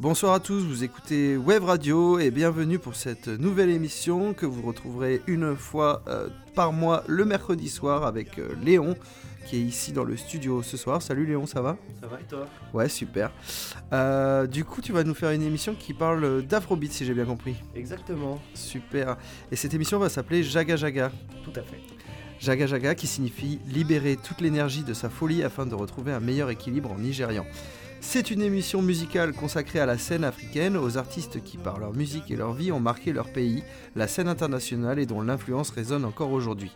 Bonsoir à tous, vous écoutez Web Radio et bienvenue pour cette nouvelle émission que vous retrouverez une fois euh, par mois le mercredi soir avec euh, Léon qui est ici dans le studio ce soir. Salut Léon, ça va? Ça va et toi? Ouais, super. Euh, du coup, tu vas nous faire une émission qui parle d'Afrobeat si j'ai bien compris. Exactement. Super. Et cette émission va s'appeler Jaga Jaga. Tout à fait. Jaga Jaga qui signifie libérer toute l'énergie de sa folie afin de retrouver un meilleur équilibre en nigérian. C'est une émission musicale consacrée à la scène africaine, aux artistes qui, par leur musique et leur vie, ont marqué leur pays, la scène internationale et dont l'influence résonne encore aujourd'hui.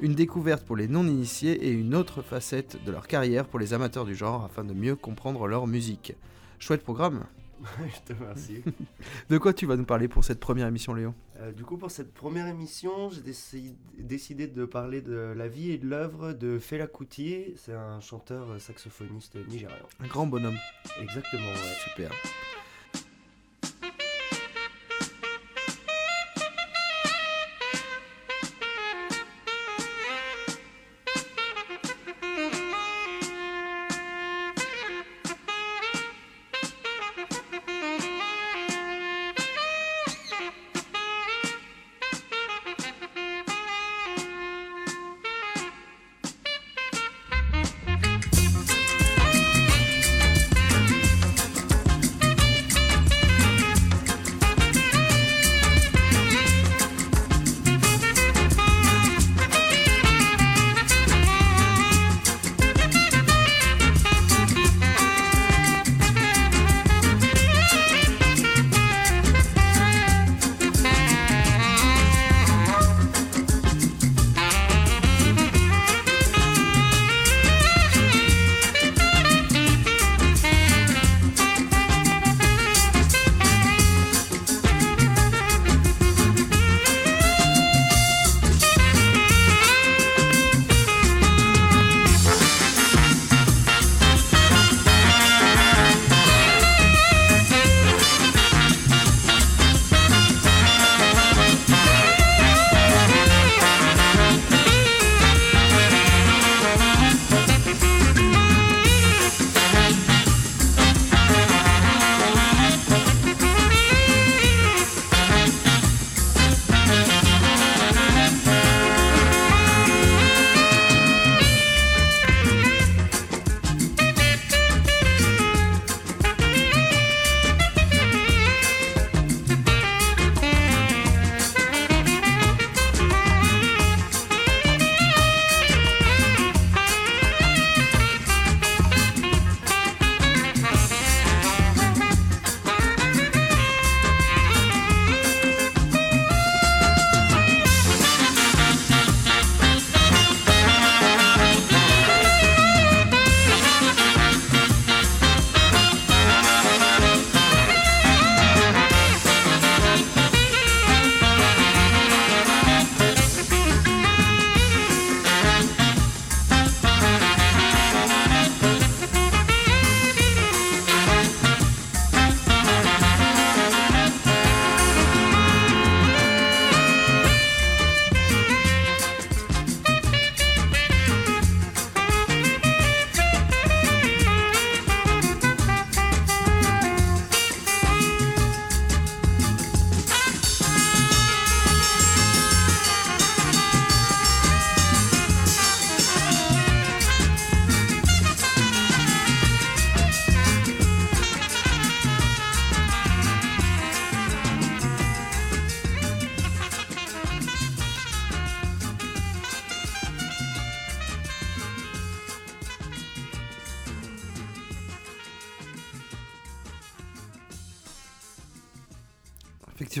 Une découverte pour les non-initiés et une autre facette de leur carrière pour les amateurs du genre afin de mieux comprendre leur musique. Chouette programme Je te remercie. De quoi tu vas nous parler pour cette première émission, Léon Euh, du coup, pour cette première émission, j'ai déci- décidé de parler de la vie et de l'œuvre de Fela Kuti. C'est un chanteur saxophoniste nigérian. Un grand bonhomme. Exactement, ouais. Super.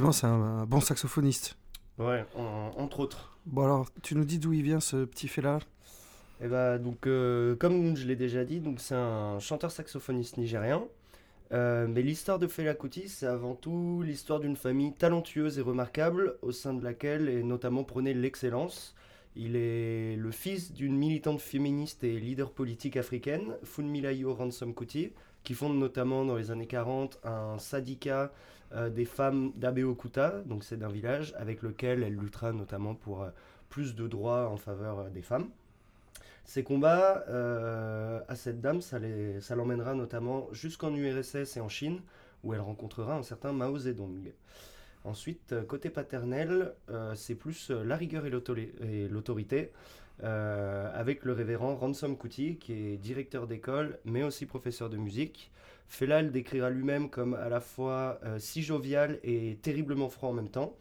Effectivement, c'est un, bon saxophoniste. Ouais, en- entre autres. Bon alors, tu nous dis d'où il vient ce petit fait-là? Et bah, donc, euh, comme je l'ai déjà dit, donc c'est un chanteur saxophoniste nigérian. Euh, mais l'histoire de Fela Kuti, c'est avant tout l'histoire d'une famille talentueuse et remarquable, au sein de laquelle est notamment prônée l'excellence. Il est le fils d'une militante féministe et leader politique africaine, Funmilayo Ransom Kuti, qui fonde notamment dans les années 40 un syndicat euh, des femmes d'Abeokuta, donc c'est d'un village, avec lequel elle luttera notamment pour euh, plus de droits en faveur euh, des femmes. Ces combats à cette dame, ça l'emmènera notamment jusqu'en URSS et en Chine, où elle rencontrera un certain Mao Zedong. Ensuite, côté paternel, c'est plus la rigueur et l'autorité, avec le révérend Ransom Kuti, qui est directeur d'école, mais aussi professeur de musique. Fela le décrira lui-même comme à la fois si jovial et terriblement froid en même temps.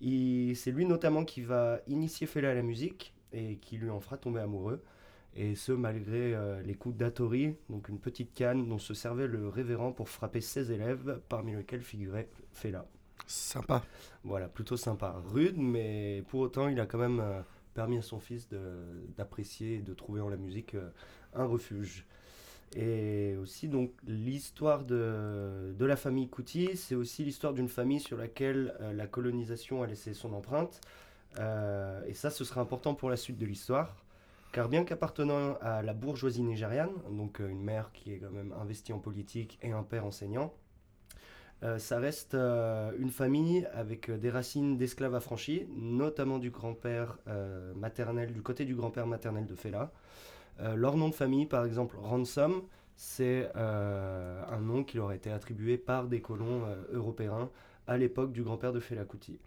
C'est lui notamment qui va initier Fela à la musique et qui lui en fera tomber amoureux. Et ce, malgré euh, les coups d'Atori, donc une petite canne dont se servait le révérend pour frapper ses élèves, parmi lesquels figurait Fela. Sympa. Voilà, plutôt sympa. Rude, mais pour autant, il a quand même euh, permis à son fils d'apprécier et de trouver en la musique euh, un refuge. Et aussi, donc, l'histoire de, de, la famille Couty, c'est aussi l'histoire d'une famille sur laquelle la colonisation a laissé son empreinte. et ça, ce sera important pour la suite de l'histoire. Car bien qu'appartenant à la bourgeoisie nigériane, donc euh, une mère qui est quand même investie en politique et un père enseignant, euh, ça reste euh, une famille avec des racines d'esclaves affranchis, notamment du grand-père maternel, du côté du grand-père maternel de Fela. Leur nom de famille, par exemple, Ransom, c'est un nom qui leur a été attribué par des colons européens à l'époque du grand-père de Fela Kuti.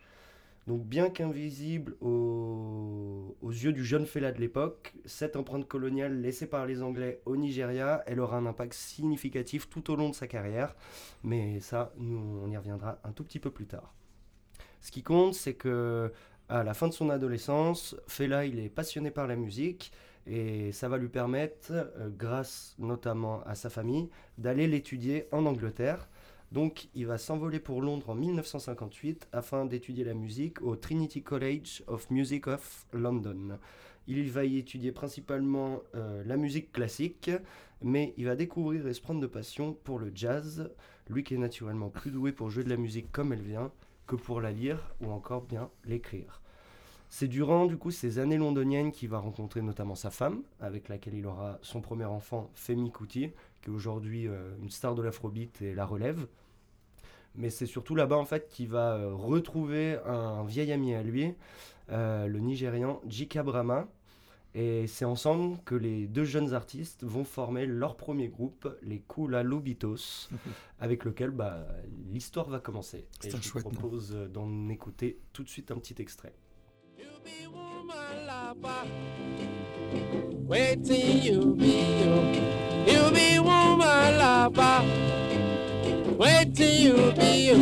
Donc bien qu'invisible aux, yeux du jeune Fela de l'époque, cette empreinte coloniale laissée par les Anglais au Nigeria, elle aura un impact significatif tout au long de sa carrière. Mais ça, on y reviendra un tout petit peu plus tard. Ce qui compte, c'est que à la fin de son adolescence, Fela, il est passionné par la musique et ça va lui permettre, euh, grâce notamment à sa famille, d'aller l'étudier en Angleterre. Donc il va s'envoler pour Londres en 1958 afin d'étudier la musique au Trinity College of Music of London. Il va y étudier principalement euh, la musique classique, mais il va découvrir et se prendre de passion pour le jazz, lui qui est naturellement plus doué pour jouer de la musique comme elle vient que pour la lire ou encore bien l'écrire. C'est durant du coup ces années londoniennes qu'il va rencontrer notamment sa femme, avec laquelle il aura son premier enfant, Femi Kuti, qui est aujourd'hui euh, une star de l'afrobeat et la relève. Mais c'est surtout là-bas en fait qu'il va euh, retrouver un, vieil ami à lui, euh, le Nigérian Jika Brahma. Et c'est ensemble que les deux jeunes artistes vont former leur premier groupe, les Kula Lubitos, avec lequel bah, l'histoire va commencer. Et je vous propose d'en écouter tout de suite un petit extrait. be woman lover. Waiting you be you. You be woman lover. till you be you.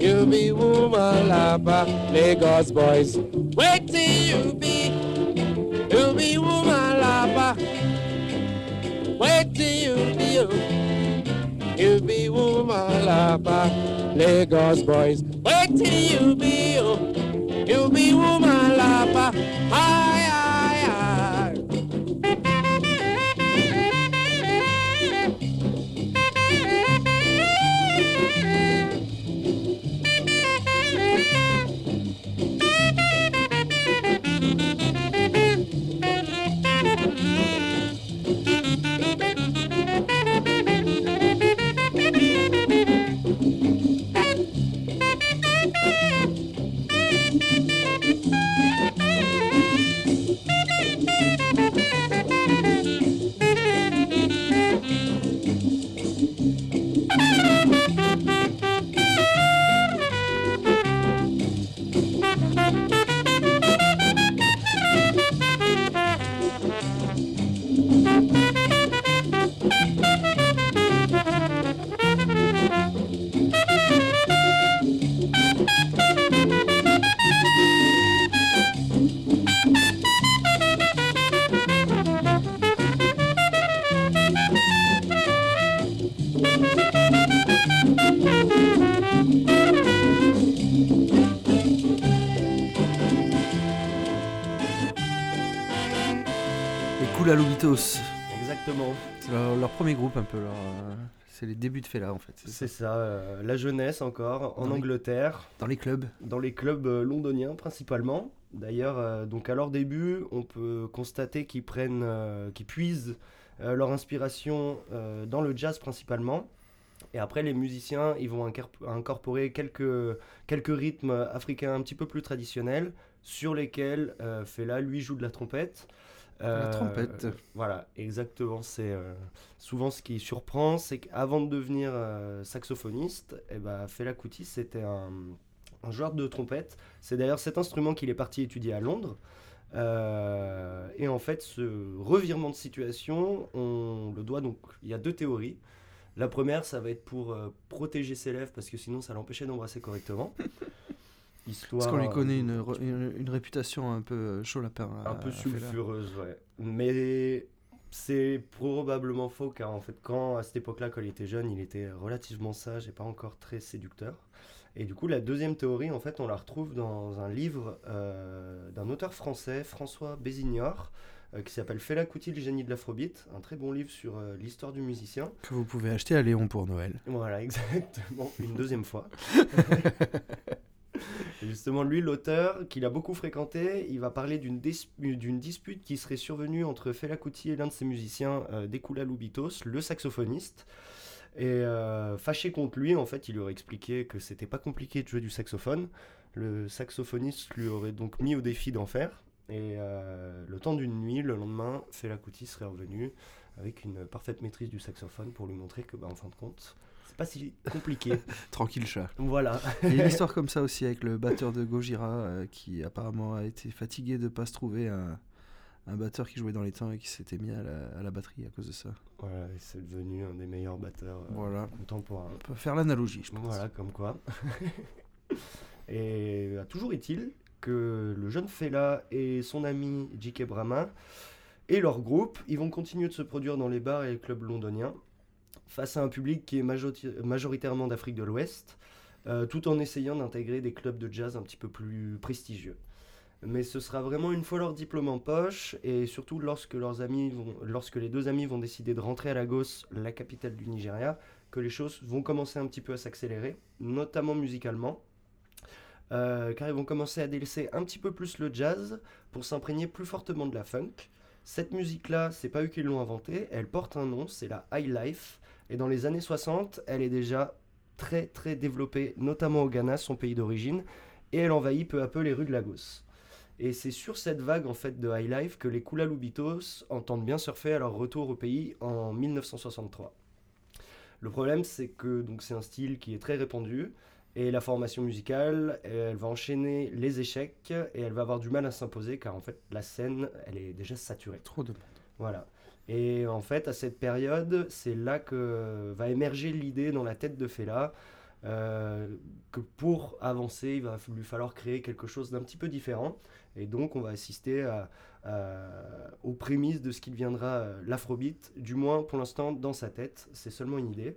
You be woman lover. Lagos boys. till you be. You be woman lover. till you be you. You be woman lover. Lagos boys. till you be you. You be woman lapa. I, ay. Exactement. C'est leur, premier groupe un peu. Euh, c'est les débuts de Fela en fait. C'est ça, euh, la jeunesse encore, en Angleterre. dans les clubs Dans les clubs euh, londoniens principalement. D'ailleurs, donc à leur début, on peut constater qu'ils prennent, qu'ils puisent leur inspiration dans le jazz principalement. Et après, les musiciens, ils vont incorporer quelques, quelques rythmes africains un petit peu plus traditionnels sur lesquels Fela, lui, joue de la trompette. La trompette. Voilà, exactement. C'est souvent ce qui surprend, c'est qu'avant de devenir saxophoniste, eh ben, Fela Kuti, c'était un, un joueur de trompette. C'est d'ailleurs cet instrument qu'il est parti étudier à Londres. Euh, et en fait, ce revirement de situation, on le doit donc. Il y a deux théories. La première, ça va être pour euh, protéger ses lèvres parce que sinon, ça l'empêchait d'embrasser correctement. Histoire, parce qu'on lui connaît une, une, réputation un peu chaud lapin. Un peu sulfureuse, ouais. Mais c'est probablement faux car en fait, quand à cette époque-là, quand il était jeune, il était relativement sage et pas encore très séducteur. Et du coup, la deuxième théorie, en fait, on la retrouve dans un livre euh, d'un auteur français, François Bézignor, euh, qui s'appelle Fela Kuti, le génie de l'afrobeat, un très bon livre sur euh, l'histoire du musicien. Que vous pouvez acheter à Léon pour Noël. Voilà, exactement, une deuxième fois. justement, lui, l'auteur, qu'il a beaucoup fréquenté, il va parler d'une dispute qui serait survenue entre Fela Kuti et l'un de ses musiciens, Dekula Loubitos, le saxophoniste. Et euh, fâché contre lui, en fait, il lui aurait expliqué que c'était pas compliqué de jouer du saxophone. Le saxophoniste lui aurait donc mis au défi d'en faire. Et euh, le temps d'une nuit, le lendemain, Fela Kuti serait revenu avec une parfaite maîtrise du saxophone pour lui montrer que, bah, en fin de compte, c'est pas si compliqué. Tranquille chat. Voilà. Il y a une histoire comme ça aussi avec le batteur de Gojira euh, qui apparemment a été fatigué de pas se trouver un, un batteur qui jouait dans les temps et qui s'était mis à la, batterie à cause de ça. Voilà, c'est devenu un des meilleurs batteurs euh, voilà. contemporains. On peut faire l'analogie, je pense. Voilà, comme quoi. et toujours est-il que le jeune Fela et son ami J.K. Brahma et leur groupe, ils vont continuer de se produire dans les bars et les clubs londoniens face à un public qui est majoritairement d'Afrique de l'Ouest, euh, tout en essayant d'intégrer des clubs de jazz un petit peu plus prestigieux mais ce sera vraiment une fois leur diplôme en poche et surtout lorsque leurs amis vont, lorsque les deux amis vont décider de rentrer à Lagos, la capitale du Nigeria, que les choses vont commencer un petit peu à s'accélérer, notamment musicalement. Euh, car ils vont commencer à délaisser un petit peu plus le jazz pour s'imprégner plus fortement de la funk. Cette musique-là, c'est pas eux qui l'ont inventée, elle porte un nom, c'est la high life. Et dans les années 60, elle est déjà très très développée, notamment au Ghana, son pays d'origine, et elle envahit peu à peu les rues de Lagos. Et c'est sur cette vague en fait de high life que les Kulalubitos entendent bien surfer à leur retour au pays en 1963. Le problème, c'est que donc c'est un style qui est très répandu et la formation musicale, elle va enchaîner les échecs et elle va avoir du mal à s'imposer car en fait la scène, elle est déjà saturée. Trop de monde. Voilà. Et en fait, à cette période, c'est là que va émerger l'idée dans la tête de Fela euh, que pour avancer, il va lui falloir créer quelque chose d'un petit peu différent. Et donc, on va assister aux prémices de ce qui deviendra euh, l'afrobeat, du moins pour l'instant dans sa tête. C'est seulement une idée.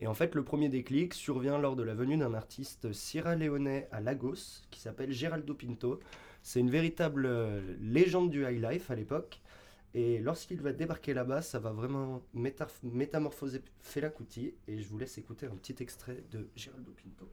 Et en fait, le premier déclic survient lors de la venue d'un artiste sierra-léonais à Lagos qui s'appelle Geraldo Pinto. C'est une véritable euh, légende du high life à l'époque. Et lorsqu'il va débarquer là-bas, ça va vraiment métamorphoser Fela Kuti. Et je vous laisse écouter un petit extrait de Geraldo Pinto.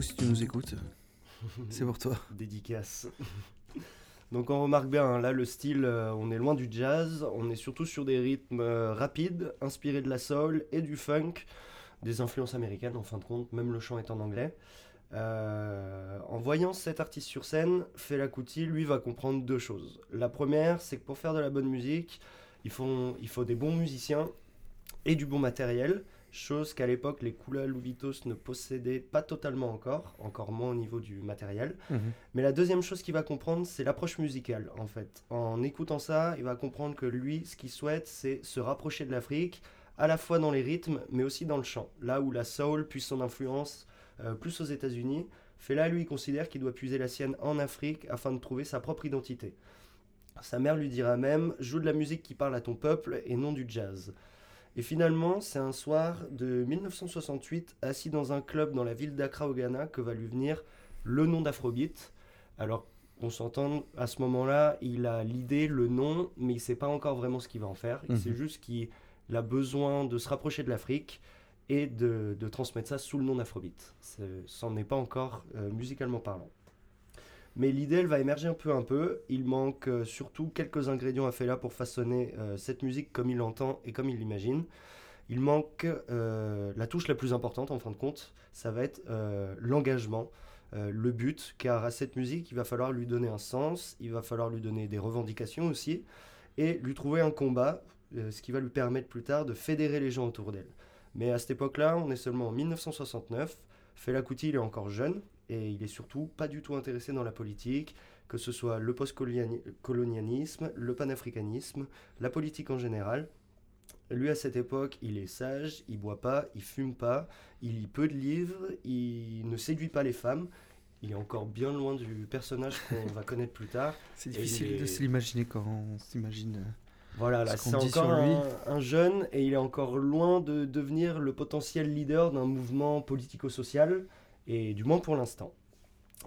Si tu nous écoutes, c'est pour toi. Dédicace. Donc on remarque bien, hein, là le style, euh, on est loin du jazz, on est surtout sur des rythmes euh, rapides, inspirés de la soul et du funk, des influences américaines en fin de compte, même le chant est en anglais. Euh, en voyant cet artiste sur scène, Fela Kuti, lui, va comprendre deux choses. La première, c'est que pour faire de la bonne musique, il faut, il faut des bons musiciens et du bon matériel, chose qu'à l'époque les Kula Lubitos ne possédaient pas totalement encore, encore moins au niveau du matériel. Mhm. Mais la deuxième chose qu'il va comprendre, c'est l'approche musicale, en fait. En écoutant ça, il va comprendre que lui, ce qu'il souhaite, c'est se rapprocher de l'Afrique, à la fois dans les rythmes, mais aussi dans le chant. Là où la soul puise son influence euh, plus aux États-Unis, Fela, lui, considère qu'il doit puiser la sienne en Afrique afin de trouver sa propre identité. Sa mère lui dira même Joue de la musique qui parle à ton peuple et non du jazz. Et finalement, c'est un soir de 1968, assis dans un club dans la ville d'Accra au Ghana, que va lui venir le nom d'Afrobeat. Alors, on s'entend, à ce moment-là, il a l'idée, le nom, mais il ne sait pas encore vraiment ce qu'il va en faire. Il Mhm. sait juste qu'il a besoin de se rapprocher de l'Afrique et de, de transmettre ça sous le nom d'Afrobeat. C'en est pas encore euh, musicalement parlant. Mais l'idée, elle va émerger un peu un peu. Il manque euh, surtout quelques ingrédients à Fela pour façonner euh, cette musique comme il l'entend et comme il l'imagine. Il manque euh, la touche la plus importante en fin de compte, ça va être l'engagement, le but, car à cette musique, il va falloir lui donner un sens, il va falloir lui donner des revendications aussi, et lui trouver un combat, ce qui va lui permettre plus tard de fédérer les gens autour d'elle. Mais à cette époque-là, on est seulement en 1969, Fela Kuti il est encore jeune, et il est surtout pas du tout intéressé dans la politique, que ce soit le post-colonialisme, le panafricanisme, la politique en général. Lui, à cette époque, il est sage, il boit pas, il fume pas, il lit peu de livres, il ne séduit pas les femmes. Il est encore bien loin du personnage qu'on va connaître plus tard. C'est difficile est- de se l'imaginer quand on s'imagine. euh, Voilà, là, c'est encore un jeune et il est encore loin de devenir le potentiel leader d'un mouvement politico-social, et du moins pour l'instant.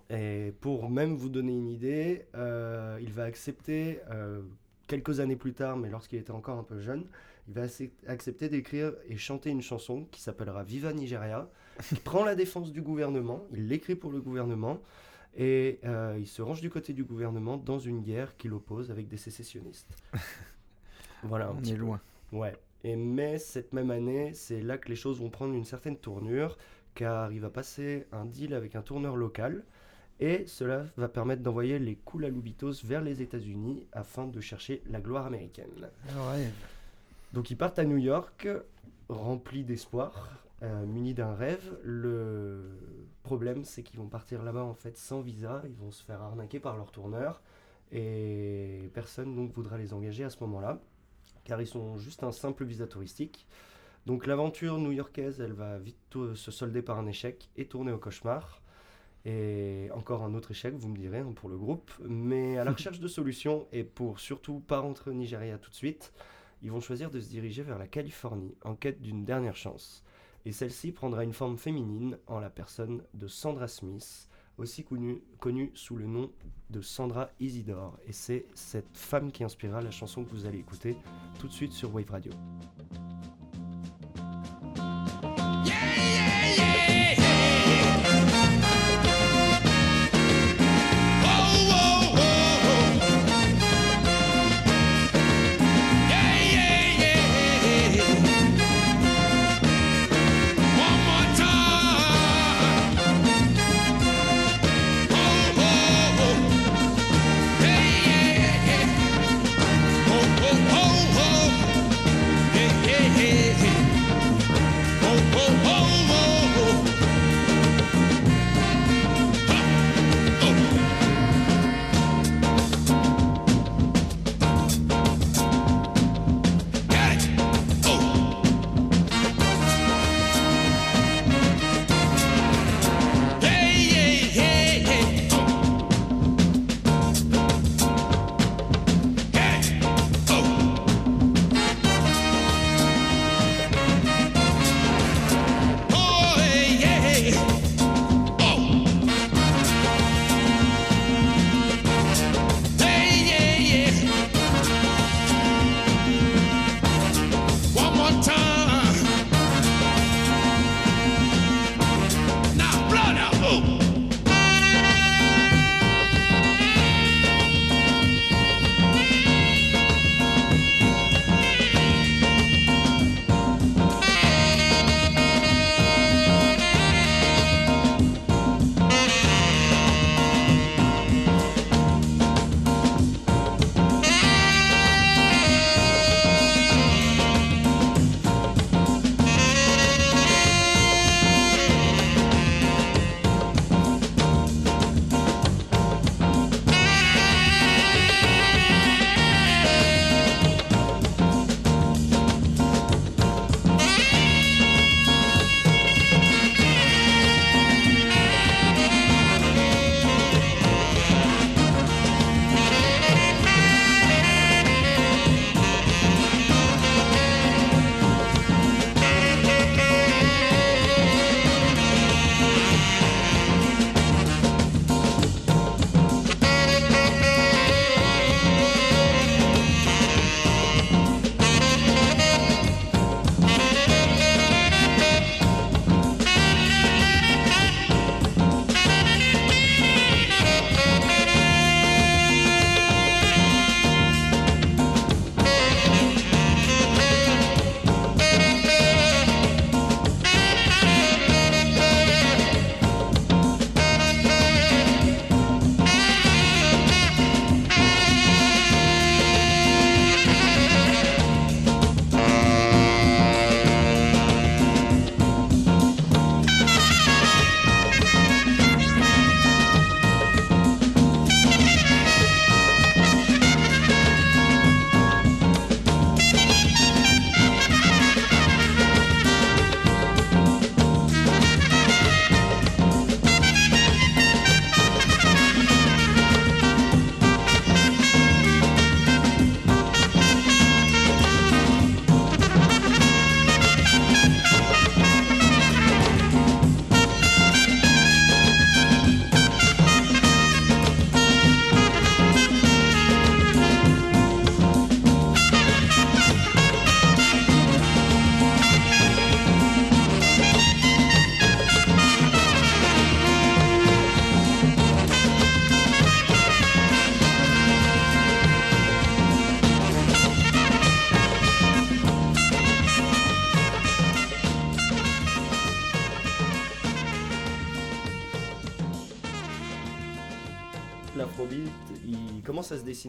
Et pour même vous donner une idée, euh, il va accepter, euh, quelques années plus tard, mais lorsqu'il était encore un peu jeune, il va acce- accepter d'écrire et chanter une chanson qui s'appellera Viva Nigeria, qui prend la défense du gouvernement, il l'écrit pour le gouvernement, et euh, il se range du côté du gouvernement dans une guerre qu'il oppose avec des sécessionnistes. Voilà, un on petit est peu. loin. Ouais. Et mais cette même année, c'est là que les choses vont prendre une certaine tournure, car il va passer un deal avec un tourneur local, et cela va permettre d'envoyer les Kula Lubitos vers les États-Unis afin de chercher la gloire américaine. Ouais. Donc ils partent à New York, remplis d'espoir, euh, munis d'un rêve. Le problème, c'est qu'ils vont partir là-bas en fait sans visa, ils vont se faire arnaquer par leur tourneur, et personne donc voudra les engager à ce moment-là, car ils sont juste un simple visa touristique. Donc l'aventure new-yorkaise, elle va vite se solder par un échec et tourner au cauchemar. Et encore un autre échec, vous me direz, hein, pour le groupe. Mais à la recherche de solutions, et pour surtout pas rentrer au Nigeria tout de suite, ils vont choisir de se diriger vers la Californie en quête d'une dernière chance. Et celle-ci prendra une forme féminine en la personne de Sandra Smith, aussi connue, connue sous le nom de Sandra Isidore. Et c'est cette femme qui inspirera la chanson que vous allez écouter tout de suite sur Wave Radio.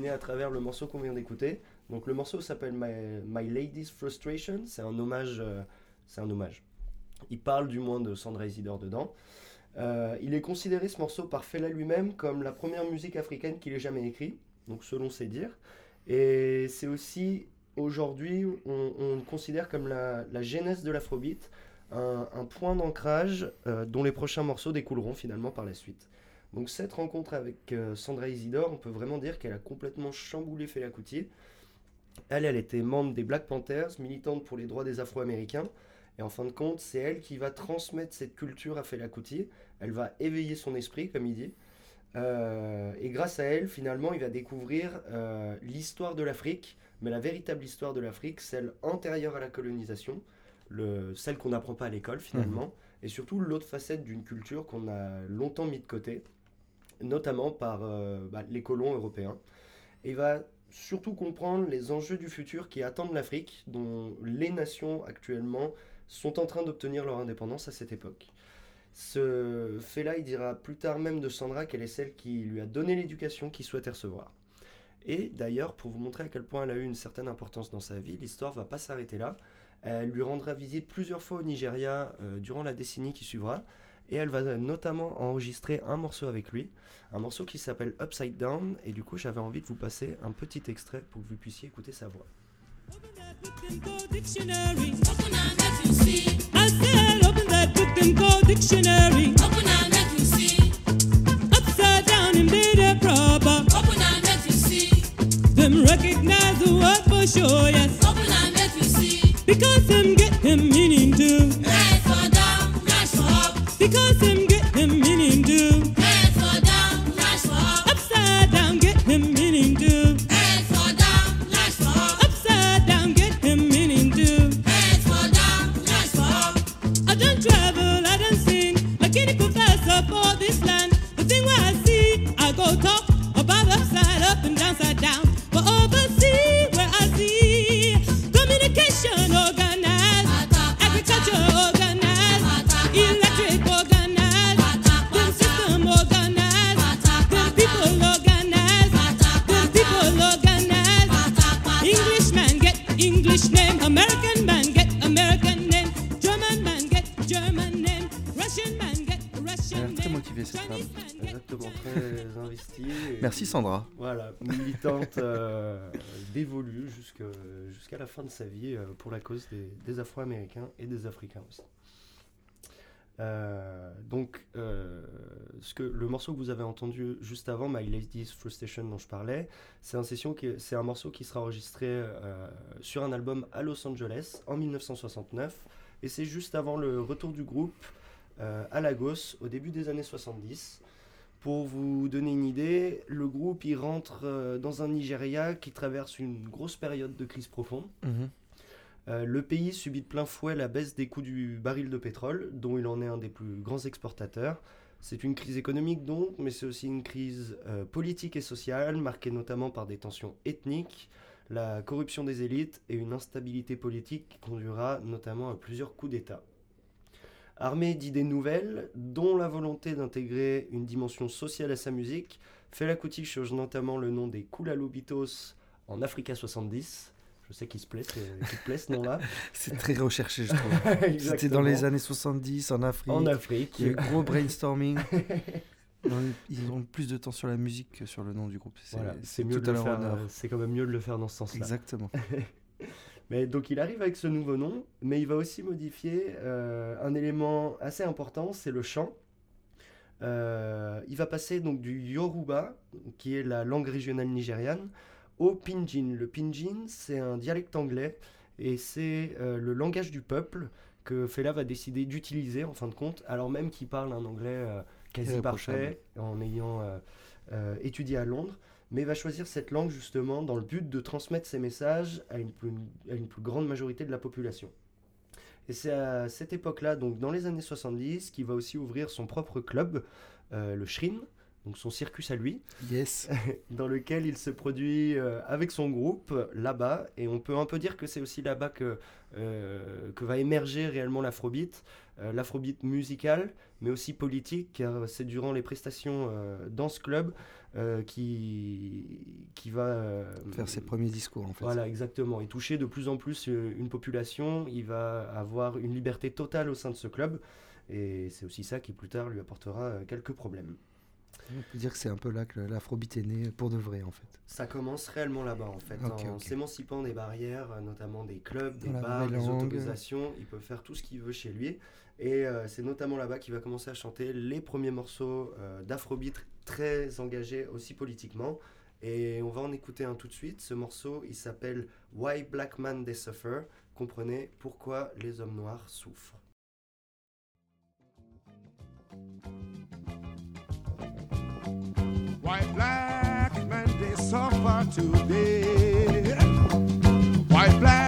À travers le morceau qu'on vient d'écouter. Donc le morceau s'appelle My, My Lady's Frustration, c'est un hommage, euh, c'est un hommage. Il parle du moins de Sandra Isidore dedans. Euh, il est considéré ce morceau par Fela lui-même comme la première musique africaine qu'il ait jamais écrite, donc selon ses dires. Et c'est aussi aujourd'hui, on, le considère comme la, la genèse de l'afrobeat, un, un point d'ancrage euh, dont les prochains morceaux découleront finalement par la suite. Donc cette rencontre avec euh, Sandra Isidore, on peut vraiment dire qu'elle a complètement chamboulé Fela Kuti. Elle, elle était membre des Black Panthers, militante pour les droits des Afro-Américains. Et en fin de compte, c'est elle qui va transmettre cette culture à Fela Kuti. Elle va éveiller son esprit, comme il dit. Euh, et grâce à elle, finalement, il va découvrir euh, l'histoire de l'Afrique, mais la véritable histoire de l'Afrique, celle antérieure à la colonisation, le, celle qu'on n'apprend pas à l'école finalement, et surtout l'autre facette d'une culture qu'on a longtemps mis de côté, notamment par euh, bah, les colons européens. Et va surtout comprendre les enjeux du futur qui attendent l'Afrique, dont les nations actuellement sont en train d'obtenir leur indépendance à cette époque. Ce fait-là, il dira plus tard même de Sandra qu'elle est celle qui lui a donné l'éducation qu'il souhaitait recevoir. Et d'ailleurs, pour vous montrer à quel point elle a eu une certaine importance dans sa vie, l'histoire va pas s'arrêter là. Elle lui rendra visite plusieurs fois au Nigeria euh, durant la décennie qui suivra. Et elle va notamment enregistrer un morceau avec lui, un morceau qui s'appelle Upside Down. Et du coup, j'avais envie de vous passer un petit extrait pour que vous puissiez écouter sa voix. Because them meaning too. Because Voilà, militante euh, dévolue jusqu'à la fin de sa vie euh, pour la cause des, Afro-Américains et des Africains aussi. Euh, donc, le morceau que vous avez entendu juste avant, My Lady's Frustration dont je parlais, c'est un, morceau qui sera enregistré sur un album à Los Angeles en 1969. Et c'est juste avant le retour du groupe à Lagos au début des années 70. Pour vous donner une idée, le groupe il rentre euh, dans un Nigeria qui traverse une grosse période de crise profonde. Mhm. Euh, le pays subit de plein fouet la baisse des coûts du baril de pétrole, dont il en est un des plus grands exportateurs. C'est une crise économique donc, mais c'est aussi une crise euh, politique et sociale, marquée notamment par des tensions ethniques, la corruption des élites et une instabilité politique qui conduira notamment à plusieurs coups d'État. Armé d'idées nouvelles, dont la volonté d'intégrer une dimension sociale à sa musique, Fela Kuti change notamment le nom des Kulalobitos en Africa 70. Je sais qu'il se plaît, qu'il ce nom-là. C'est très recherché, je trouve. C'était dans les années 70 en Afrique. En Afrique. Il y a eu gros brainstorming. Ils ont, plus de temps sur la musique que sur le nom du groupe. C'est Voilà, c'est mieux de le faire. euh, C'est quand même mieux de le faire dans ce sens-là. Exactement. Mais donc il arrive avec ce nouveau nom, mais il va aussi modifier euh, un élément assez important, c'est le chant. Euh, il va passer donc du Yoruba, qui est la langue régionale nigériane, au Pidgin. Le Pidgin, c'est un dialecte anglais et c'est euh, le langage du peuple que Fela va décider d'utiliser en fin de compte, alors même qu'il parle un anglais quasi parfait en ayant étudié à Londres mais va choisir cette langue justement dans le but de transmettre ses messages à une plus, grande majorité de la population. Et c'est à cette époque-là, donc dans les années 70, qu'il va aussi ouvrir son propre club, euh, le Shrine, donc son circus à lui, Yes. dans lequel il se produit euh, avec son groupe là-bas. Et on peut un peu dire que c'est aussi là-bas que, euh, que va émerger réellement l'afrobeat, euh, l'afrobeat musical, mais aussi politique, car c'est durant les prestations euh, dans ce club qui, qui va Faire ses premiers discours en fait. voilà, exactement. Et toucher de plus en plus une population, il va avoir une liberté totale au sein de ce club. Et c'est aussi ça qui, plus tard, lui apportera quelques problèmes. On peut dire que c'est un peu là que l'afrobeat est né pour de vrai en fait. Ça commence réellement là-bas, en fait. En s'émancipant des barrières, euh, notamment des clubs, des Dans bars, des autorisations. Il peut faire tout ce qu'il veut chez lui. Et euh, c'est notamment là-bas qu'il va commencer à chanter les premiers morceaux euh, d'afrobeat très engagés aussi politiquement. Et on va en écouter un tout de suite. Ce morceau, il s'appelle Why Black Man They Suffer. Comprenez pourquoi les hommes noirs souffrent. Why black men they suffer today? Why black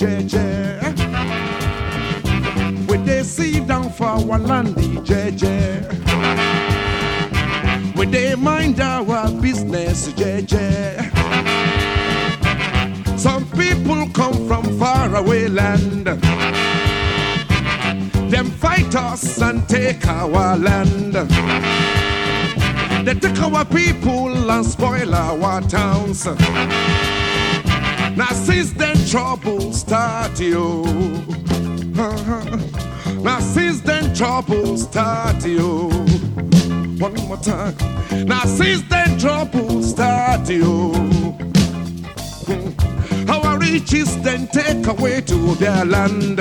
JJ. We they sit down for our land, JJ. We they mind our business, JJ. Some people come from far away land. Them fight us and take our land. They take our people and spoil our towns. Now since then trouble start yo. Now since then trouble start yo. One more time. Now since then trouble start yo. Hmm. Our riches then take away to their land.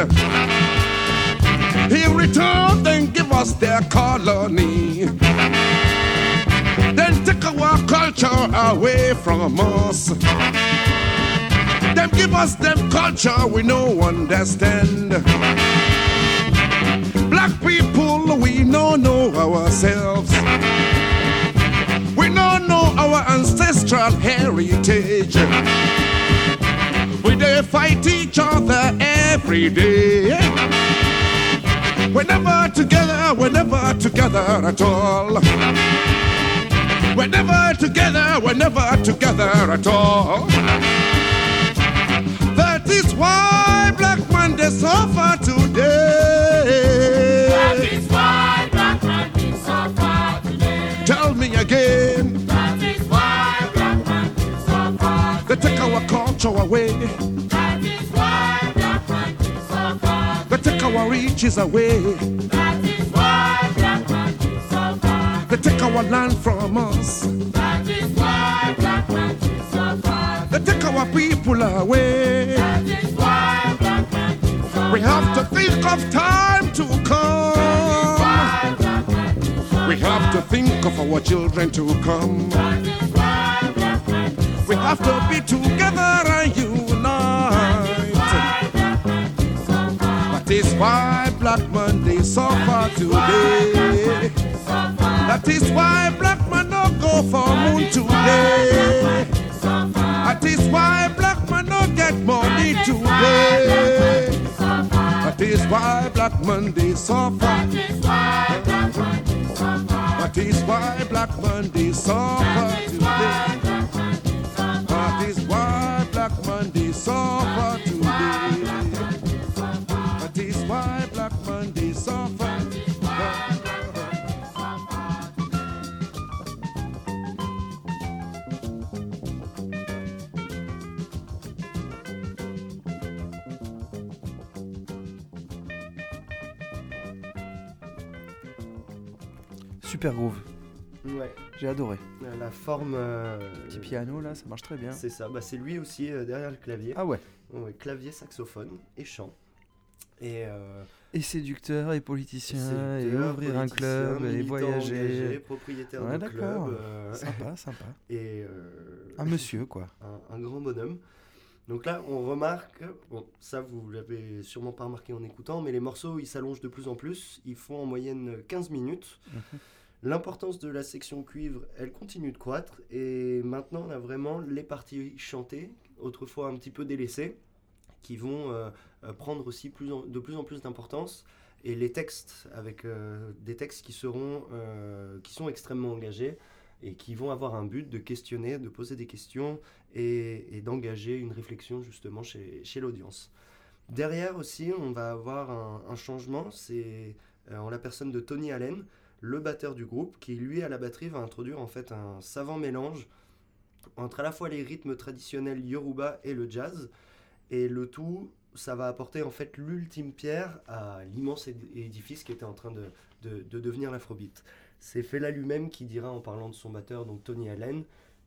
In return, then give us their colony. Then take our culture away from us. Them give us them culture we no understand. Black people, we no know ourselves. We no know our ancestral heritage. We they fight each other every day. We're never together, we're never together at all. We're never together, we're never together at all. Why black man they suffer today. That is why black man will suffer today. Tell me again, That is why black man will suffer they take our culture away, That is why black man will suffer they take our riches away, That is why black man will suffer they take our land from us, That is why black man will suffer they take our people away. We have to think of time to come. We have to think of our children to come. We have to be together and unite. That is why Black Monday suffer today. That is why Black man no go for moon today. That is why Black man no get money today. That is why Black Monday suffer. That is why black will suffer That is why Black Monday suffer today. That is why Black Monday suffer today. Super groove. Ouais, J'ai adoré. la forme. euh, Petit piano là, ça marche très bien. C'est ça, bah, c'est lui aussi euh, derrière le clavier. Ah ouais. Ouais, clavier, saxophone et chant. Et euh, Et séducteur et politicien et séducteur, ouvrir un club et voyager. engagé, propriétaire Ouais, de club. Sympa, sympa. et Un monsieur quoi. un, un grand bonhomme. Donc là, on remarque, bon, ça vous l'avez sûrement pas remarqué en écoutant, mais les morceaux ils s'allongent de plus en plus. Ils font en moyenne 15 minutes. L'importance de la section cuivre, elle continue de croître. Et maintenant, on a vraiment les parties chantées, autrefois un petit peu délaissées, qui vont euh, euh, prendre aussi de plus en plus d'importance. Et les textes, avec euh, des textes qui, seront, qui sont extrêmement engagés et qui vont avoir un but de questionner, de poser des questions et, d'engager une réflexion justement chez, l'audience. Derrière aussi, on va avoir un, changement, c'est en la personne de Tony Allen, le batteur du groupe, qui lui à la batterie va introduire en fait un savant mélange entre à la fois les rythmes traditionnels yoruba et le jazz, et le tout, ça va apporter en fait l'ultime pierre à l'immense éd- édifice qui était en train de, de- de devenir l'afrobeat. C'est Fela lui-même qui dira en parlant de son batteur, donc Tony Allen,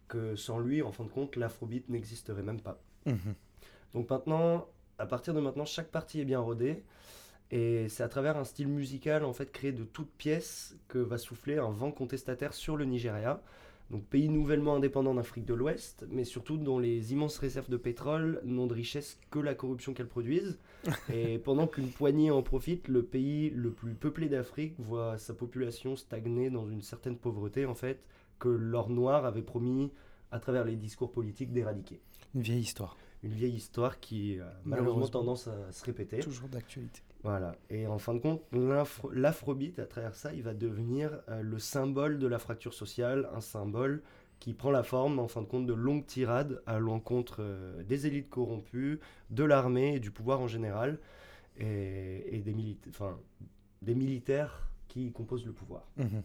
que sans lui, en fin de compte, l'afrobeat n'existerait même pas. Mhm. Donc maintenant, à partir de maintenant, chaque partie est bien rodée. Et c'est à travers un style musical en fait créé de toutes pièces que va souffler un vent contestataire sur le Nigeria. Donc pays nouvellement indépendant d'Afrique de l'Ouest, mais surtout dont les immenses réserves de pétrole n'ont de richesse que la corruption qu'elles produisent. Et pendant qu'une poignée en profite, le pays le plus peuplé d'Afrique voit sa population stagner dans une certaine pauvreté en fait que l'or noir avait promis à travers les discours politiques d'éradiquer Une vieille histoire. une vieille histoire qui a malheureusement Malheureusement. tendance à se répéter. Toujours d'actualité. Voilà. Et en fin de compte, l'afro- l'afrobeat, à travers ça, il va devenir euh, le symbole de la fracture sociale, un symbole qui prend la forme, en fin de compte, de longues tirades à l'encontre euh, des élites corrompues, de l'armée et du pouvoir en général, et, et des, milita- enfin, des militaires qui composent le pouvoir. Mhm.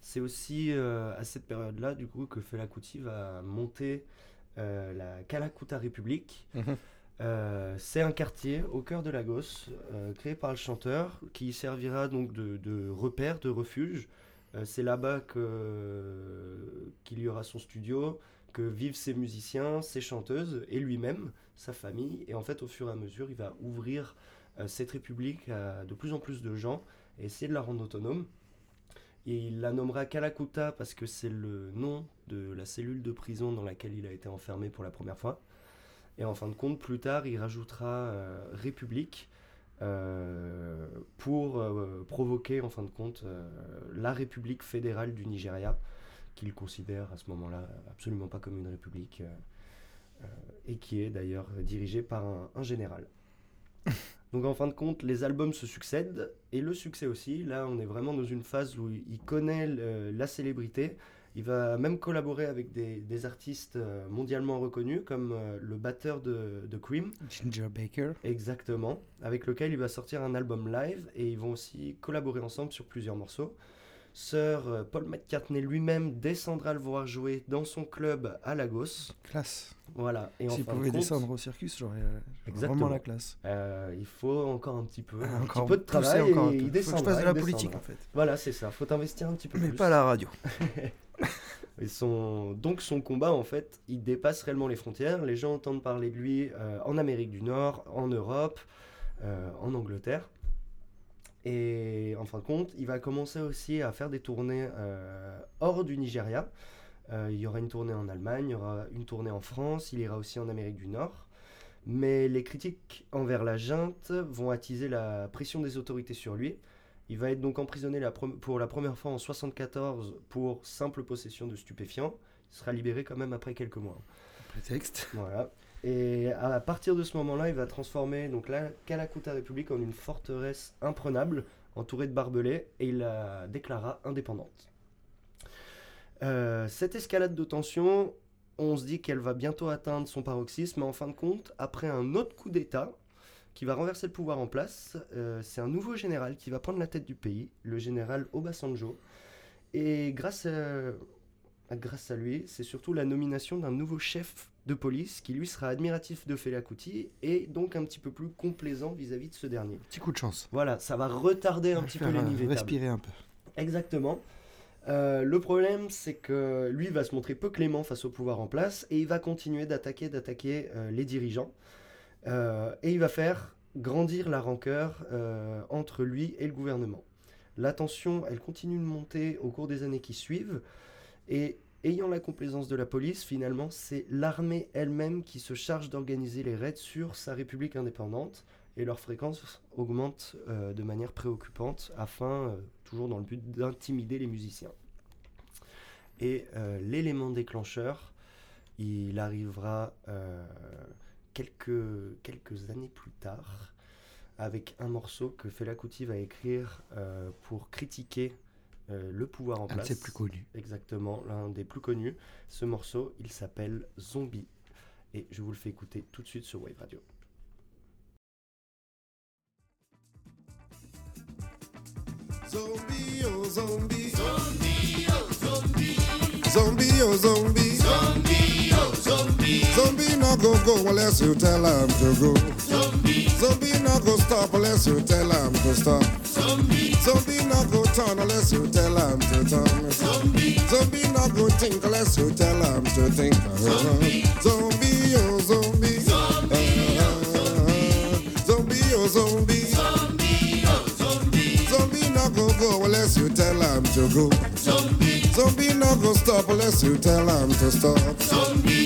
C'est aussi euh, à cette période-là, du coup, que Fela Kuti va monter la Kalakuta République. Mhm. Euh, c'est un quartier au cœur de Lagos, euh, créé par le chanteur, qui servira donc de, repère, de refuge. Euh, c'est là-bas qu'il y aura son studio, que vivent ses musiciens, ses chanteuses et lui-même, sa famille. Et en fait, au fur et à mesure, il va ouvrir cette république à de plus en plus de gens et essayer de la rendre autonome. Et il la nommera Kalakuta parce que c'est le nom de la cellule de prison dans laquelle il a été enfermé pour la première fois. Et en fin de compte, plus tard, il rajoutera euh, République euh, pour euh, provoquer, en fin de compte, la République fédérale du Nigeria, qu'il considère à ce moment-là absolument pas comme une république, et qui est d'ailleurs dirigée par un, un général. Donc en fin de compte, les albums se succèdent, et le succès aussi. Là, on est vraiment dans une phase où il connaît la célébrité. Il va même collaborer avec des, des artistes euh, mondialement reconnus, comme euh, le batteur de, de Cream, Ginger Baker. exactement, avec lequel il va sortir un album live, et ils vont aussi collaborer ensemble sur plusieurs morceaux. Sir euh, Paul McCartney lui-même descendra le voir jouer dans son club à Lagos. Classe. Voilà. Et S'il pouvait compte, descendre au circus, j'aurais vraiment la classe. euh, il faut encore un petit peu, un Encore petit peu de travail encore et peu. il Faut que je fasse de la il politique descendra. en fait. Voilà, c'est ça. Faut investir un petit peu Mais plus. pas à la radio. Donc son combat, en fait, il dépasse réellement les frontières. Les gens entendent parler de lui euh, en Amérique du Nord, en Europe, euh, en Angleterre. Et en fin de compte, il va commencer aussi à faire des tournées euh, hors du Nigeria. Il y aura une tournée en Allemagne, il y aura une tournée en France, il ira aussi en Amérique du Nord. Mais les critiques envers la junte vont attiser la pression des autorités sur lui. Il va être donc emprisonné la pour la première fois en 74 pour simple possession de stupéfiants. Il sera libéré quand même après quelques mois. Prétexte. Voilà. Et à partir de ce moment-là, il va transformer donc la Kalakuta République en une forteresse imprenable, entourée de barbelés, et il la déclara indépendante. Euh, cette escalade de tension, on se dit qu'elle va bientôt atteindre son paroxysme, mais en fin de compte, après un autre coup d'État qui va renverser le pouvoir en place, euh, c'est un nouveau général qui va prendre la tête du pays, le général Obasanjo. Et grâce à, grâce à lui, c'est surtout la nomination d'un nouveau chef de police qui lui sera admiratif de Fela Kuti et donc un petit peu plus complaisant vis-à-vis de ce dernier. Petit coup de chance. Voilà, ça va retarder un petit peu les euh, niveaux. respirer un peu. Exactement. Euh, le problème, c'est que lui va se montrer peu clément face au pouvoir en place et il va continuer d'attaquer, d'attaquer euh, les dirigeants. Euh, et il va faire grandir la rancœur euh, entre lui et le gouvernement. La tension, elle continue de monter au cours des années qui suivent. Et ayant la complaisance de la police, finalement, c'est l'armée elle-même qui se charge d'organiser les raids sur sa république indépendante. Et leur fréquence augmente euh, de manière préoccupante afin, toujours dans le but d'intimider les musiciens. Et l'élément déclencheur, il arrivera quelques, quelques années plus tard avec un morceau que Fela Kuti va écrire euh, pour critiquer euh, le pouvoir en Un place. ses plus connus. Exactement, l'un des plus connus. Ce morceau, il s'appelle Zombie. Et je vous le fais écouter tout de suite sur Wave Radio. Zombie, oh zombie. Zombie, oh zombie. Zombie, oh zombie. Zombie, oh zombie. Zombie no go go unless you tell him to go. Zombie. Zombie no go stop unless you tell him to stop. Zombie. Zombie no go turn unless you tell him to turn. Zombie. Zombie no go think unless you tell him to think. Oh, zombie. Zombie, oh zombie. Zombie, oh zombie. Zombie, oh zombie. Zombie no go go unless you tell him to go. Zombie. Zombie no go stop unless you tell him to stop. Zombie.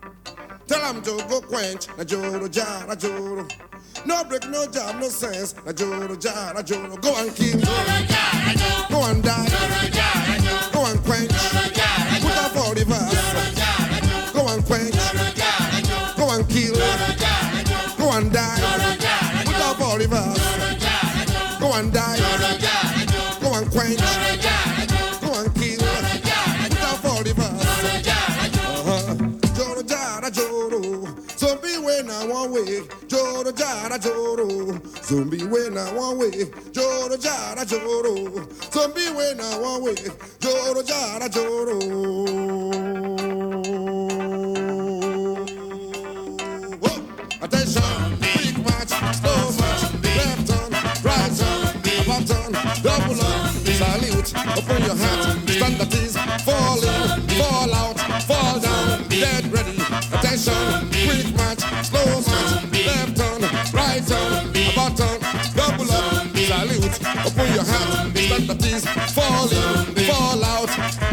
Tell them go quench, na Joro jara Joro. No break, no job, no sense, na Joro jara Joro. Go and kill. Joro jar, Joro. Go and die. Joro jar, Joro. Go and quench. Joro jar, Put up all the verse. Joro jar, Joro. Go and quench. Joro jar, Joro. Go and kill. Joro jar, Joro. Go and die. Joro jar, Joro. Put up all the verse. Joro jar, Joro. Go and die. Jara joro. Zombie when I one way. Joro jara joro. Zombie when I one way. Joro jara joro. Attention, big match, slow match, left turn, right turn, about turn, double up, salute, open your hat, stand that is, fall in, fall out, fall down, dead ready, attention, quick match, slow match, Zombie. About time, double up, Zombie. salute, open your hand, let the things, fall Zombie. in, fall out.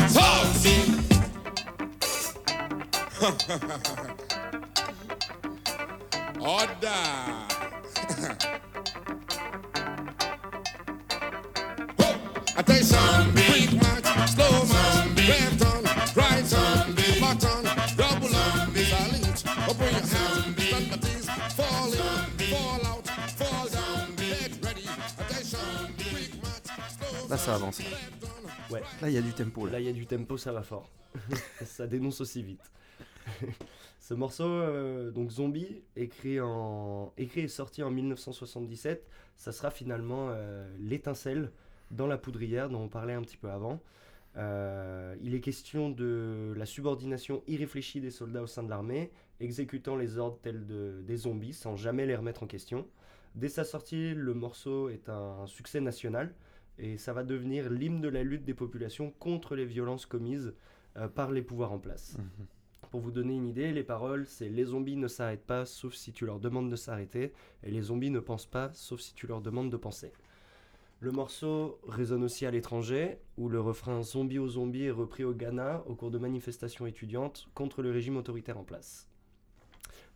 Zombie. Order. Attention. Ça avance. Ouais. Là, il y a du tempo. Là. Il y a du tempo, ça va fort. ça dénonce aussi vite. Ce morceau, euh, donc Zombie, écrit, en... écrit et sorti en 1977, ça sera finalement euh, l'étincelle dans la poudrière dont on parlait un petit peu avant. Euh, il est question de la subordination irréfléchie des soldats au sein de l'armée, exécutant les ordres tels de, des zombies sans jamais les remettre en question. Dès sa sortie, le morceau est un succès national et ça va devenir l'hymne de la lutte des populations contre les violences commises euh, par les pouvoirs en place. Mhm. Pour vous donner une idée, les paroles, c'est les zombies ne s'arrêtent pas sauf si tu leur demandes de s'arrêter, et les zombies ne pensent pas sauf si tu leur demandes de penser. Le morceau résonne aussi à l'étranger, où le refrain Zombie au zombie est repris au Ghana au cours de manifestations étudiantes contre le régime autoritaire en place.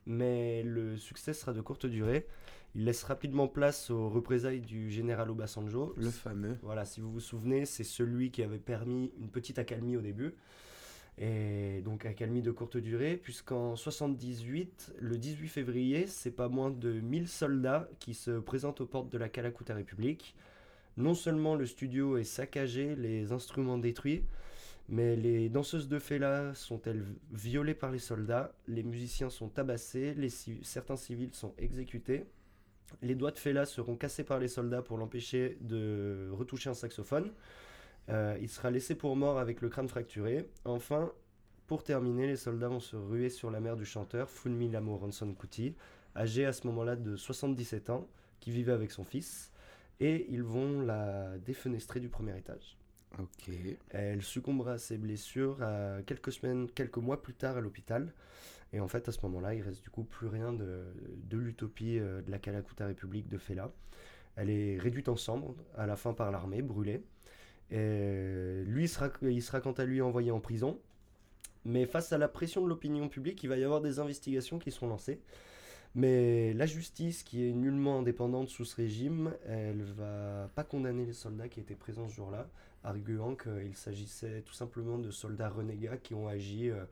Mais le succès sera de courte durée. Il laisse rapidement place aux représailles du général Obasanjo. Le fameux. Voilà, si vous vous souvenez, c'est celui qui avait permis une petite accalmie au début. Et donc accalmie de courte durée, puisqu'en 78, le 18 février, c'est pas moins de 1000 soldats qui se présentent aux portes de la Kalakuta République. Non seulement le studio est saccagé, les instruments détruits, Mais les danseuses de Fela sont-elles violées par les soldats Les musiciens sont tabassés, les certains civils sont exécutés. Les doigts de Fela seront cassés par les soldats pour l'empêcher de retoucher un saxophone. Euh, il sera laissé pour mort avec le crâne fracturé. Enfin, pour terminer, les soldats vont se ruer sur la mère du chanteur, Funmi Lamo Ronson Kuti, âgé à ce moment-là de 77 ans, qui vivait avec son fils, et ils vont la défenestrer du premier étage. Ok. Elle succombera à ses blessures quelques semaines, quelques mois plus tard à l'hôpital. Et en fait, à ce moment-là, il reste du coup plus rien de, l'utopie euh, de la Kalakuta République de Fela. Elle est réduite en cendres à la fin par l'armée, brûlée. Et lui, il sera, il sera quant à lui envoyé en prison. Mais face à la pression de l'opinion publique, il va y avoir des investigations qui seront lancées. Mais la justice, qui est nullement indépendante sous ce régime, elle va pas condamner les soldats qui étaient présents ce jour-là, arguant qu'il s'agissait tout simplement de soldats renégats qui ont agi euh,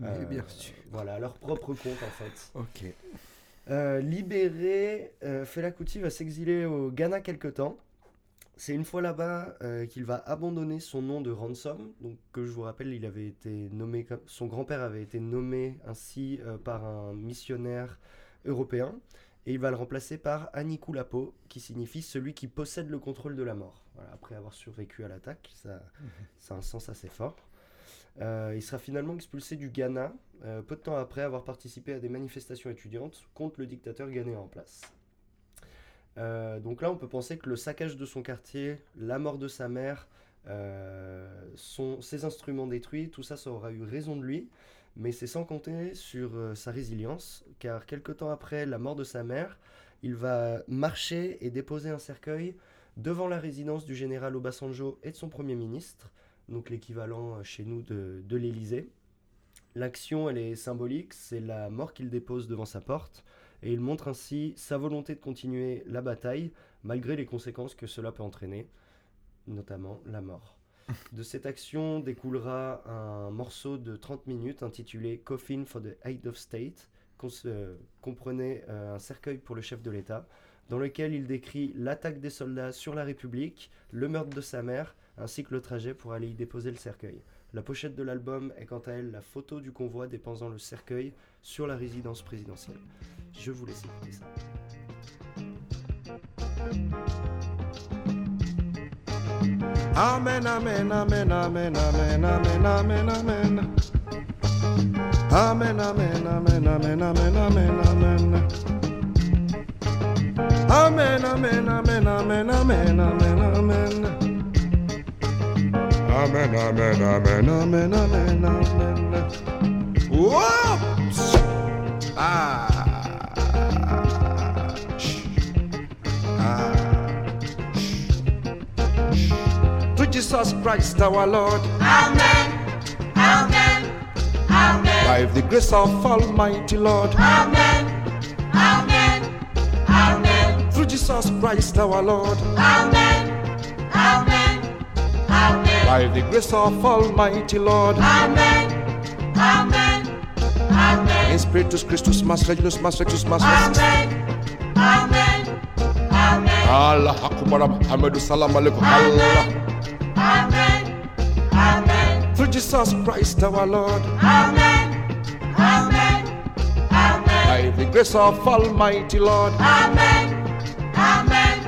Mais euh, bien sûr. voilà, leur propre compte en fait. Ok. Euh, libéré, euh, Fela Kuti va s'exiler au Ghana quelque temps. C'est une fois là-bas euh, qu'il va abandonner son nom de Ransom, donc que je vous rappelle, il avait été nommé, son grand-père avait été nommé ainsi euh, par un missionnaire européen, et il va le remplacer par Anikulapo, qui signifie celui qui possède le contrôle de la mort. Voilà, après avoir survécu à l'attaque, ça, ça a un sens assez fort. Euh, il sera finalement expulsé du Ghana, euh, peu de temps après avoir participé à des manifestations étudiantes contre le dictateur ghanéen en place. Euh, donc là, on peut penser que le saccage de son quartier, la mort de sa mère, ses instruments détruits, tout ça, ça aura eu raison de lui. Mais c'est sans compter sur sa résilience, car quelque temps après la mort de sa mère, il va marcher et déposer un cercueil devant la résidence du général Obasanjo et de son premier ministre, donc l'équivalent euh, chez nous de, de l'Élysée. L'action, elle est symbolique, c'est la mort qu'il dépose devant sa porte, et il montre ainsi sa volonté de continuer la bataille, malgré les conséquences que cela peut entraîner, notamment la mort. De cette action découlera un morceau de 30 minutes intitulé Coffin for the Head of State, euh, comprenait euh, un cercueil pour le chef de l'État, dans lequel il décrit l'attaque des soldats sur la République, le meurtre de sa mère, ainsi que le trajet pour aller y déposer le cercueil. La pochette de l'album est quant à elle la photo du convoi déposant le cercueil sur la résidence présidentielle. Je vous laisse écouter ça. Amen, amen, amen, amen, amen, amen, amen, amen. Amen, amen, amen, amen, amen, amen, amen. Amen, amen, amen, amen, amen, amen, amen. Amen, amen, amen, amen, amen, amen. Whoops! Ah! Ah! to Jesus Christ our Lord. Amen. Amen. Amen. By the grace of Almighty Lord. Amen. Amen. Amen. Through Jesus Christ our Lord. Amen. Amen. By the grace of Almighty Lord. Amen. Amen. Amen. In Spiritus Christus, Mas Regulus, Mas Rectus, Mas Amen. Amen. Amen. Allah Akbar, Muhammadu Salam Alaikum. Allah. Amen. Amen. Through Jesus Christ our Lord. Amen. Amen. Amen. By the grace of Almighty Lord. Amen. Amen.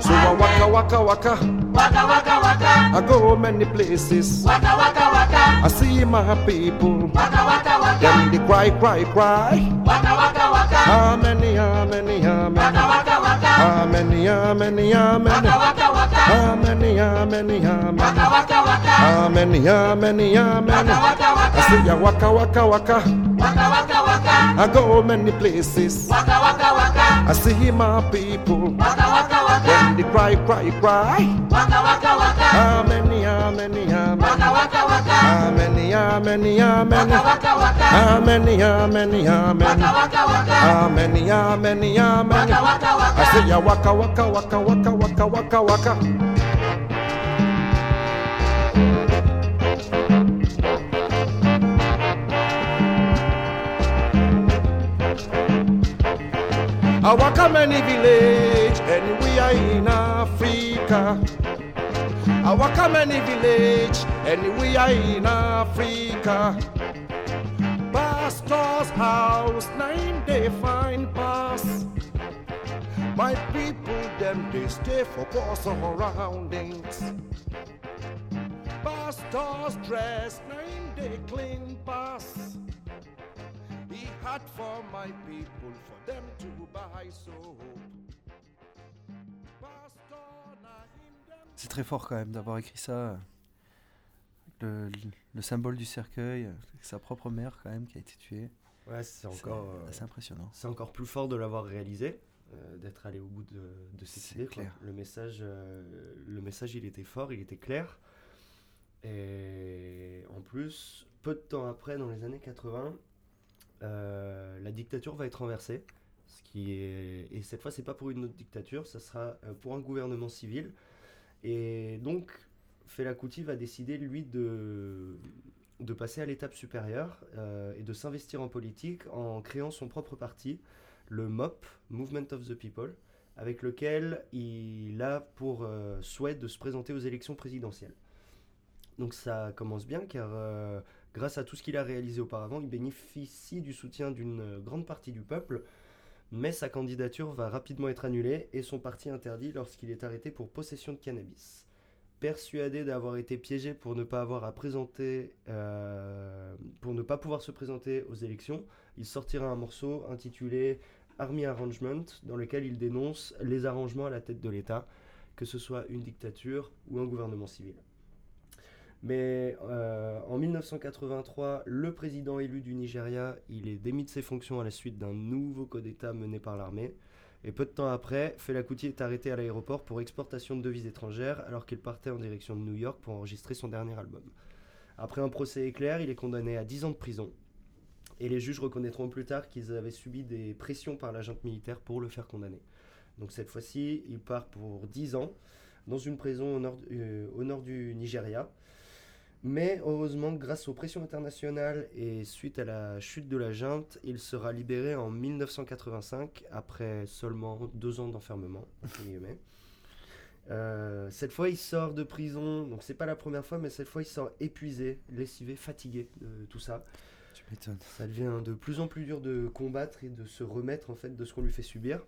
So waka waka waka. Waka waka waka. I go many places. Waka waka waka. I see my people. Waka waka waka. Them they cry, cry, cry. Waka waka waka. How many, how many, how many? Waka waka waka. How many, how many, how many? Waka waka waka. How many, how many, how many? Waka waka waka. How many, how many, how many? Waka waka waka. I see ya waka, waka, waka. Waka waka waka. I go many places. Waka waka waka. I see my people. Waka waka then they cry, cry, cry. Waka, waka, waka. Ah, ameni, ameni, ah, ameni. Ah, waka, waka, waka. Ameni, ameni, ameni. Waka, waka, waka. Ameni, ameni, ameni. Waka, waka, waka. Ameni, ameni, ameni. Waka, waka, waka. I say ya waka, waka, waka, waka, waka, waka, waka. I walk a many village in Africa. I walk a many village, anywhere in Africa. Pastor's house, nine day fine pass. My people, them they stay for poor surroundings. Pastor's dress, nine day clean pass. He had for my people, for them to buy soap. C'est très fort quand même d'avoir écrit ça. Le, le symbole du cercueil, sa propre mère quand même qui a été tuée. Ouais, c'est C'est encore, euh, assez impressionnant. c'est encore plus fort de l'avoir réalisé, euh, d'être allé au bout de, de cette C'est idée. quoi. clair. Le message, euh, le message, il était fort, il était clair. Et en plus, peu de temps après, dans les années 80, euh, la dictature va être renversée. Ce qui est... Et cette fois, c'est pas pour une autre dictature, ça sera euh, pour un gouvernement civil. Et donc, Fela Kuti va décider, lui, de, passer à l'étape supérieure euh, et de s'investir en politique en créant son propre parti, le MOP, Movement of the People, avec lequel il a pour euh, souhait de se présenter aux élections présidentielles. Donc ça commence bien car euh, grâce à tout ce qu'il a réalisé auparavant, il bénéficie du soutien d'une grande partie du peuple, mais sa candidature va rapidement être annulée et son parti interdit lorsqu'il est arrêté pour possession de cannabis. Persuadé d'avoir été piégé pour ne pas avoir à présenter, euh, pour ne pas pouvoir se présenter aux élections, il sortira un morceau intitulé Army Arrangement, dans lequel il dénonce les arrangements à la tête de l'État, que ce soit une dictature ou un gouvernement civil. Mais euh, en 1983, le président élu du Nigeria, il est démis de ses fonctions à la suite d'un nouveau coup d'État mené par l'armée. Et peu de temps après, Fela Kuti est arrêté à l'aéroport pour exportation de devises étrangères alors qu'il partait en direction de New York pour enregistrer son dernier album. Après un procès éclair, il est condamné à 10 ans de prison. Et les juges reconnaîtront plus tard qu'ils avaient subi des pressions par la junte militaire pour le faire condamner. Donc cette fois-ci, il part pour 10 ans dans une prison au nord, euh, au nord du Nigeria. Mais heureusement, grâce aux pressions internationales et suite à la chute de la junte, il sera libéré en 1985 après seulement deux ans d'enfermement. Euh, cette fois, il sort de prison, donc c'est pas la première fois, mais cette fois, il sort épuisé, lessivé, fatigué de tout ça. Tu m'étonnes. Ça devient de plus en plus dur de combattre et de se remettre en fait de ce qu'on lui fait subir.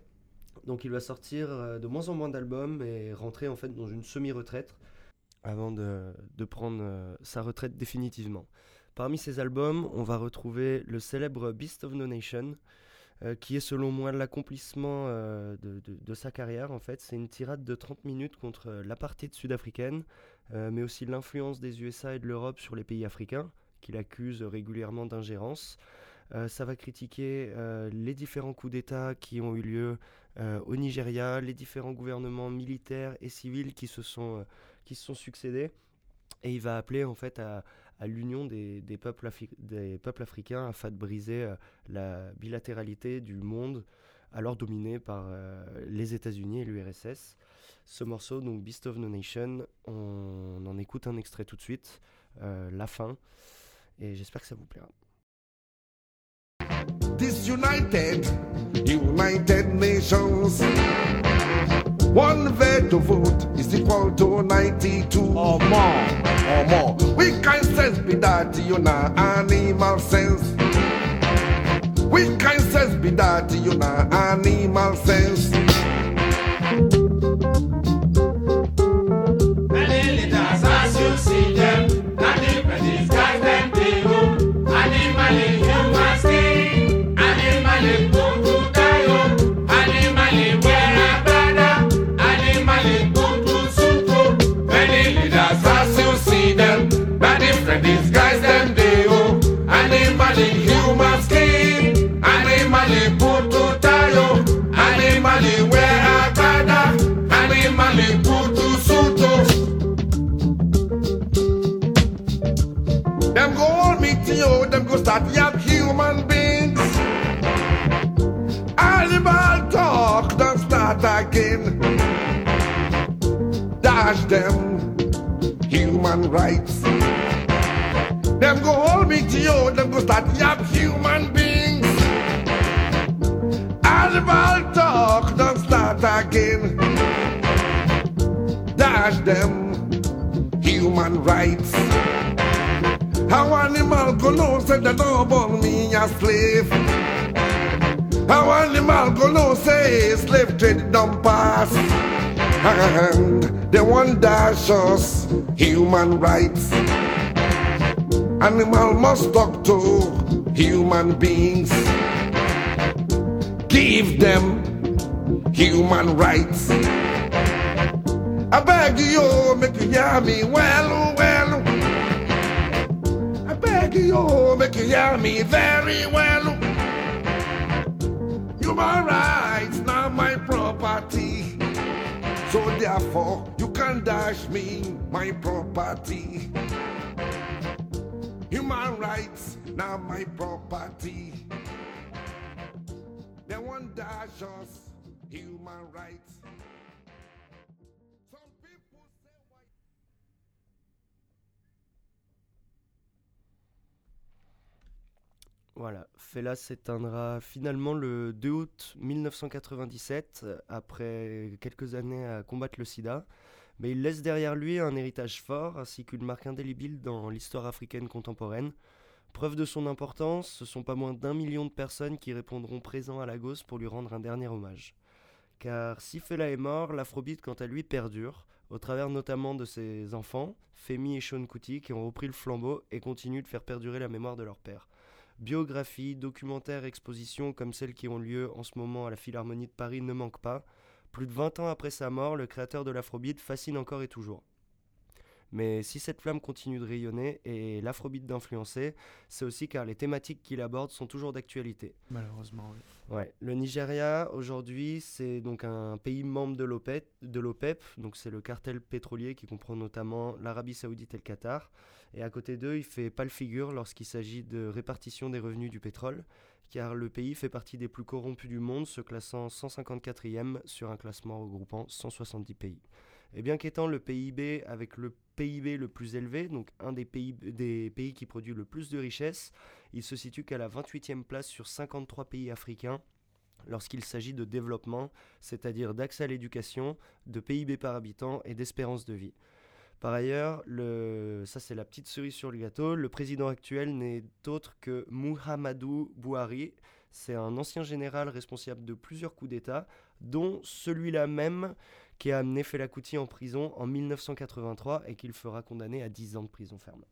Donc il va sortir euh, de moins en moins d'albums et rentrer en fait dans une semi-retraite avant de, prendre euh, sa retraite définitivement. Parmi ces albums, on va retrouver le célèbre Beast of No Nation, euh, qui est selon moi l'accomplissement euh, de, sa carrière. En fait, c'est une tirade de 30 minutes contre l'apartheid sud-africaine, mais aussi l'influence des USA et de l'Europe sur les pays africains, qu'il accuse régulièrement d'ingérence. Ça va critiquer les différents coups d'État qui ont eu lieu au Nigeria, les différents gouvernements militaires et civils qui se sont, qui se sont succédés. Et il va appeler en fait à, l'union des, peuples africains afin de briser euh, la bilatéralité du monde, alors dominé par euh, les États-Unis et l'URSS. Ce morceau, donc Beast of No Nation, on en écoute un extrait tout de suite, euh, la fin, et j'espère que ça vous plaira. United Nations. One veto vote is equal to 92 or more, or more. We can sense be that you know animal sense. We can sense be that you know animal sense. Many leaders rights. Animal must talk to human beings. Give them human rights. I beg you, make you hear me well, well. I beg you, make you hear me very well. Human rights, not my property. So therefore, you can dash me my property. Human rights, not my property. They us human rights. Voilà, Fela s'éteindra finalement le 2 août 1997, euh, après quelques années à combattre le sida. Mais il laisse derrière lui un héritage fort ainsi qu'une marque indélébile dans l'histoire africaine contemporaine. Preuve de son importance, ce sont pas moins d'un million de personnes qui répondront présents à Lagos pour lui rendre un dernier hommage. Car si Fela est mort, l'afrobeat quant à lui perdure, au travers notamment de ses enfants, Femi et Sean Kuti, qui ont repris le flambeau et continuent de faire perdurer la mémoire de leur père. Biographies, documentaires, expositions comme celles qui ont lieu en ce moment à la Philharmonie de Paris ne manquent pas. Plus de 20 ans après sa mort, le créateur de l'afrobeat fascine encore et toujours. Mais si cette flamme continue de rayonner et l'afrobeat d'influencer, c'est aussi car les thématiques qu'il aborde sont toujours d'actualité. Malheureusement, oui. Ouais. Le Nigeria, aujourd'hui, c'est donc un pays membre de l'OPEP, l'OPEP, donc c'est le cartel pétrolier qui comprend notamment l'Arabie Saoudite et le Qatar. Et à côté d'eux, il fait pas le figure lorsqu'il s'agit de répartition des revenus du pétrole, car le pays fait partie des plus corrompus du monde, se classant 154e sur un classement regroupant 170 pays. Et bien qu'étant le PIB avec le PIB le plus élevé, donc un des pays, des pays qui produit le plus de richesses, il se situe qu'à la 28e place sur 53 pays africains lorsqu'il s'agit de développement, c'est-à-dire d'accès à l'éducation, de PIB par habitant et d'espérance de vie. Par ailleurs, le, ça c'est la petite cerise sur le gâteau, le président actuel n'est autre que Muhammadu Buhari. C'est un ancien général responsable de plusieurs coups d'État, dont celui-là même qui a amené Fela Kuti en prison en 1983 et qu'il fera condamner à 10 ans de prison ferme.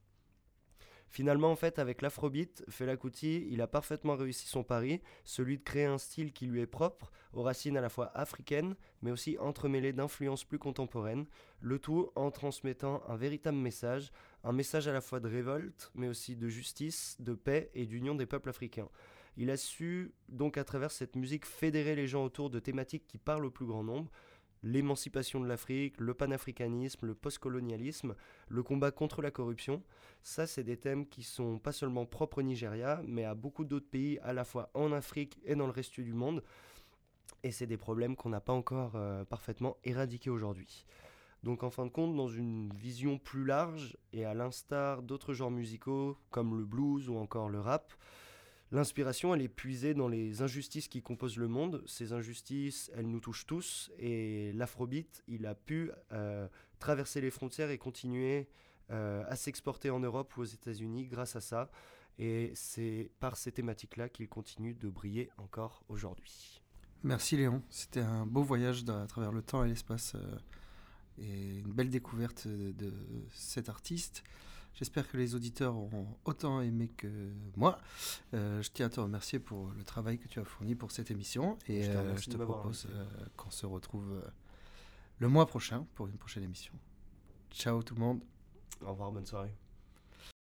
Finalement, en fait, avec l'afrobeat, Fela Kuti, il a parfaitement réussi son pari, celui de créer un style qui lui est propre, aux racines à la fois africaines, mais aussi entremêlées d'influences plus contemporaines, le tout en transmettant un véritable message, un message à la fois de révolte, mais aussi de justice, de paix et d'union des peuples africains. Il a su, donc à travers cette musique, fédérer les gens autour de thématiques qui parlent au plus grand nombre, l'émancipation de l'Afrique, le panafricanisme, le postcolonialisme, le combat contre la corruption. Ça, c'est des thèmes qui sont pas seulement propres au Nigeria, mais à beaucoup d'autres pays, à la fois en Afrique et dans le reste du monde. Et c'est des problèmes qu'on n'a pas encore euh, parfaitement éradiqués aujourd'hui. Donc en fin de compte, dans une vision plus large, et à l'instar d'autres genres musicaux comme le blues ou encore le rap, L'inspiration, elle est puisée dans les injustices qui composent le monde. Ces injustices, elles nous touchent tous. Et l'afrobeat, il a pu euh, traverser les frontières et continuer euh, à s'exporter en Europe ou aux États-Unis grâce à ça. Et c'est par ces thématiques-là qu'il continue de briller encore aujourd'hui. Merci Léon, c'était un beau voyage à travers le temps et l'espace euh, et une belle découverte de cet artiste. J'espère que les auditeurs auront autant aimé que moi. Euh, je tiens à te remercier pour le travail que tu as fourni pour cette émission et Je te euh, je te propose euh, qu'on se retrouve le mois prochain pour une prochaine émission. Ciao tout le monde. Au revoir, bonne soirée.